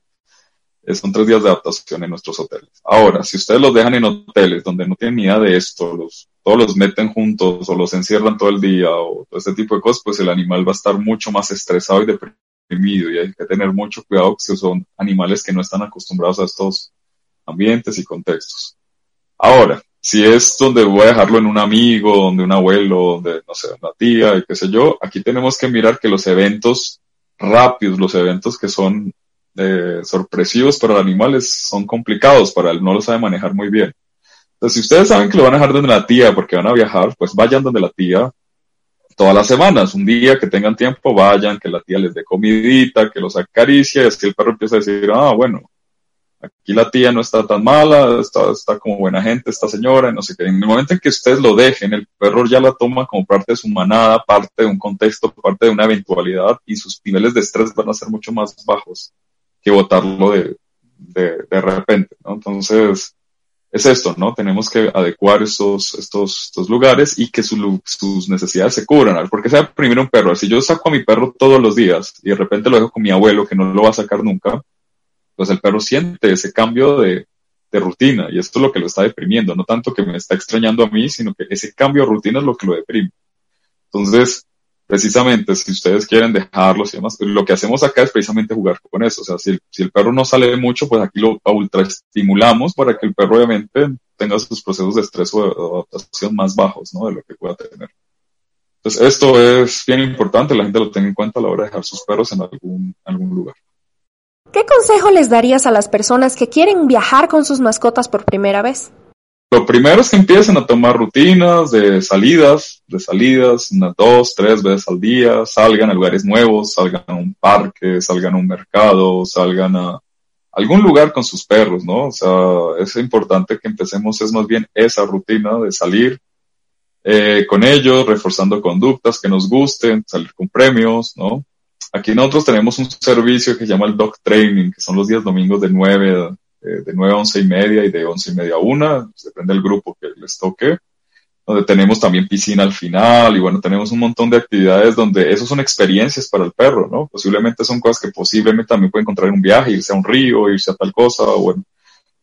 son tres días de adaptación en nuestros hoteles. Ahora, si ustedes los dejan en hoteles donde no tienen ni idea de esto, los, todos los meten juntos o los encierran todo el día o todo este tipo de cosas, pues el animal va a estar mucho más estresado y deprimido y hay que tener mucho cuidado si son animales que no están acostumbrados a estos ambientes y contextos. Ahora, si es donde voy a dejarlo en un amigo, donde un abuelo, donde, no sé, una tía y qué sé yo, aquí tenemos que mirar que los eventos rápidos, los eventos que son eh, sorpresivos para el animal son complicados para él, no lo sabe manejar muy bien. Entonces, si ustedes saben que lo van a dejar donde la tía porque van a viajar, pues vayan donde la tía todas las semanas, un día que tengan tiempo, vayan, que la tía les dé comidita, que los acaricie, y así el perro empieza a decir, ah, bueno, aquí la tía no está tan mala, está, está como buena gente esta señora, y no sé qué. En el momento en que ustedes lo dejen, el perro ya la toma como parte de su manada, parte de un contexto, parte de una eventualidad, y sus niveles de estrés van a ser mucho más bajos que votarlo de, de, de repente, ¿no? Entonces, es esto, ¿no? Tenemos que adecuar estos, estos, estos lugares y que sus necesidades se cubran. Porque sea primero un perro. Si yo saco a mi perro todos los días y de repente lo dejo con mi abuelo que no lo va a sacar nunca, pues el perro siente ese cambio de, de rutina y esto es lo que lo está deprimiendo. No tanto que me está extrañando a mí, sino que ese cambio de rutina es lo que lo deprime. Entonces, precisamente si ustedes quieren dejarlos y demás, lo que hacemos acá es precisamente jugar con eso. O sea, si el, si el perro no sale mucho, pues aquí lo ultraestimulamos para que el perro obviamente tenga sus procesos de estrés o de adaptación más bajos, ¿no? De lo que pueda tener. Entonces, esto es bien importante, la gente lo tenga en cuenta a la hora de dejar sus perros en algún, algún lugar. ¿Qué consejo les darías a las personas que quieren viajar con sus mascotas por primera vez? Lo primero es que empiecen a tomar rutinas de salidas, de salidas, unas dos, tres veces al día, salgan a lugares nuevos, salgan a un parque, salgan a un mercado, salgan a algún lugar con sus perros, ¿no? O sea, es importante que empecemos, es más bien esa rutina de salir eh, con ellos, reforzando conductas que nos gusten, salir con premios, ¿no? Aquí nosotros tenemos un servicio que se llama el Dog Training, que son los días domingos de 9 eh, de 9 a 11 y media y de 11 y media a 1, depende del grupo que les toque, donde tenemos también piscina al final y bueno, tenemos un montón de actividades donde eso son experiencias para el perro, ¿no? Posiblemente son cosas que posiblemente también puede encontrar en un viaje, irse a un río, irse a tal cosa, o bueno.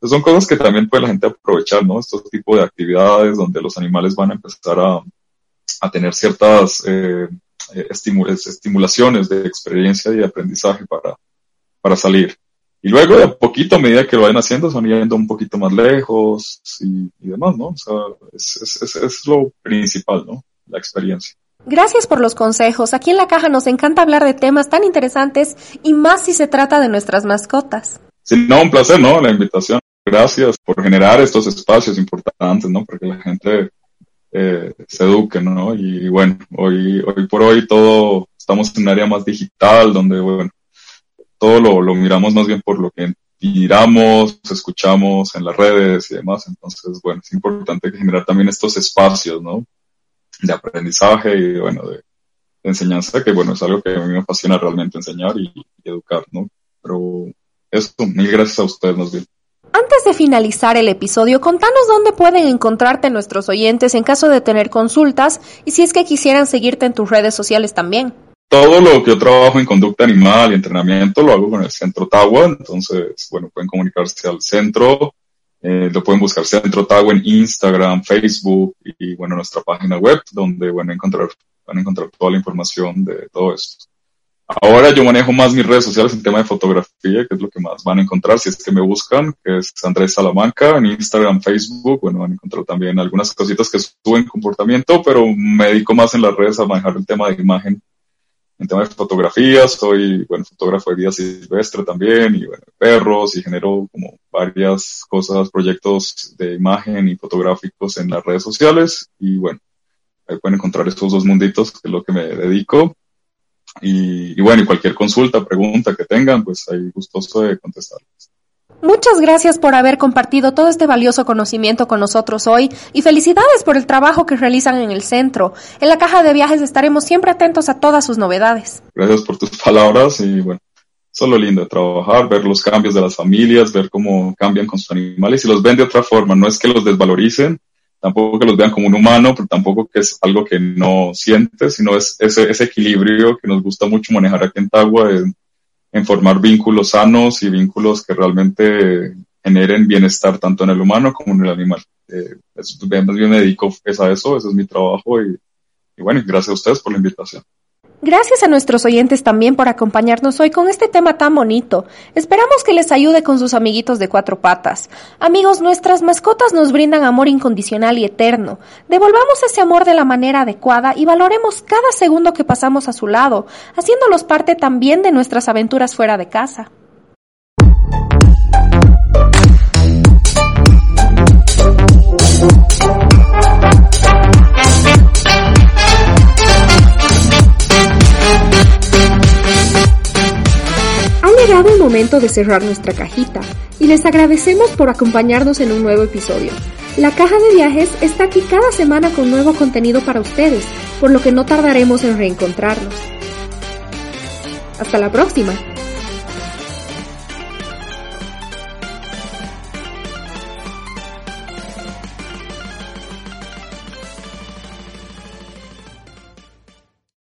son cosas que también puede la gente aprovechar, ¿no? Estos tipos de actividades donde los animales van a empezar a, a tener ciertas eh, eh estimulaciones de experiencia y aprendizaje para, para salir. Y luego, de a poquito, a medida que lo vayan haciendo, van yendo un poquito más lejos y, demás, ¿no? O sea, es, es, es, lo principal, ¿no? La experiencia. Gracias por los consejos. Aquí en la caja nos encanta hablar de temas tan interesantes y más si se trata de nuestras mascotas. Sí, no, un placer, ¿no? La invitación. Gracias por generar estos espacios importantes, ¿no? Para que la gente eh, se eduque, ¿no? Y bueno, hoy, hoy por hoy todo, estamos en un área más digital, donde, bueno, todo lo, lo miramos más bien por lo que miramos, escuchamos en las redes y demás. Entonces, bueno, es importante generar también estos espacios, ¿no? De aprendizaje y, bueno, de, enseñanza, que, bueno, es algo que a mí me apasiona realmente enseñar y, educar, ¿no? Pero eso, mil gracias a ustedes más bien. Antes de finalizar el episodio, contanos dónde pueden encontrarte nuestros oyentes en caso de tener consultas y si es que quisieran seguirte en tus redes sociales también todo lo que yo trabajo en conducta animal y entrenamiento lo hago con el Centro Tagua, entonces, bueno, pueden comunicarse al centro, eh, lo pueden buscar Centro Tagua en Instagram, Facebook y, bueno, nuestra página web, donde, bueno, encontrar, van a encontrar toda la información de todo esto. Ahora yo manejo más mis redes sociales en tema de fotografía, que es lo que más van a encontrar si es que me buscan, que es Andrés Salamanca en Instagram, Facebook, bueno, van a encontrar también algunas cositas que suben comportamiento, pero me dedico más en las redes a manejar el tema de imagen en temas de fotografías, soy, bueno, fotógrafo de vida silvestre también, y bueno, perros, y genero como varias cosas, proyectos de imagen y fotográficos en las redes sociales, y bueno, ahí pueden encontrar estos dos munditos, que es lo que me dedico, y, y bueno, y cualquier consulta, pregunta que tengan, pues ahí gustoso de contestarles. Muchas gracias por haber compartido todo este valioso conocimiento con nosotros hoy y felicidades por el trabajo que realizan en el centro. En la caja de viajes estaremos siempre atentos a todas sus novedades. Gracias por tus palabras y bueno, solo lindo trabajar, ver los cambios de las familias, ver cómo cambian con sus animales y los ven de otra forma. No es que los desvaloricen, tampoco que los vean como un humano, pero tampoco que es algo que no siente, sino es ese, ese equilibrio que nos gusta mucho manejar aquí en Tagua formar vínculos sanos y vínculos que realmente generen bienestar tanto en el humano como en el animal. Eh, yo me dedico a eso, ese es mi trabajo y bueno, gracias a ustedes por la invitación. Gracias a nuestros oyentes también por acompañarnos hoy con este tema tan bonito. Esperamos que les ayude con sus amiguitos de cuatro patas. Amigos, nuestras mascotas nos brindan amor incondicional y eterno. Devolvamos ese amor de la manera adecuada y valoremos cada segundo que pasamos a su lado, haciéndolos parte también de nuestras aventuras fuera de casa. Llegado el momento de cerrar nuestra cajita y les agradecemos por acompañarnos en un nuevo episodio. La caja de viajes está aquí cada semana con nuevo contenido para ustedes, por lo que no tardaremos en reencontrarnos. Hasta la próxima.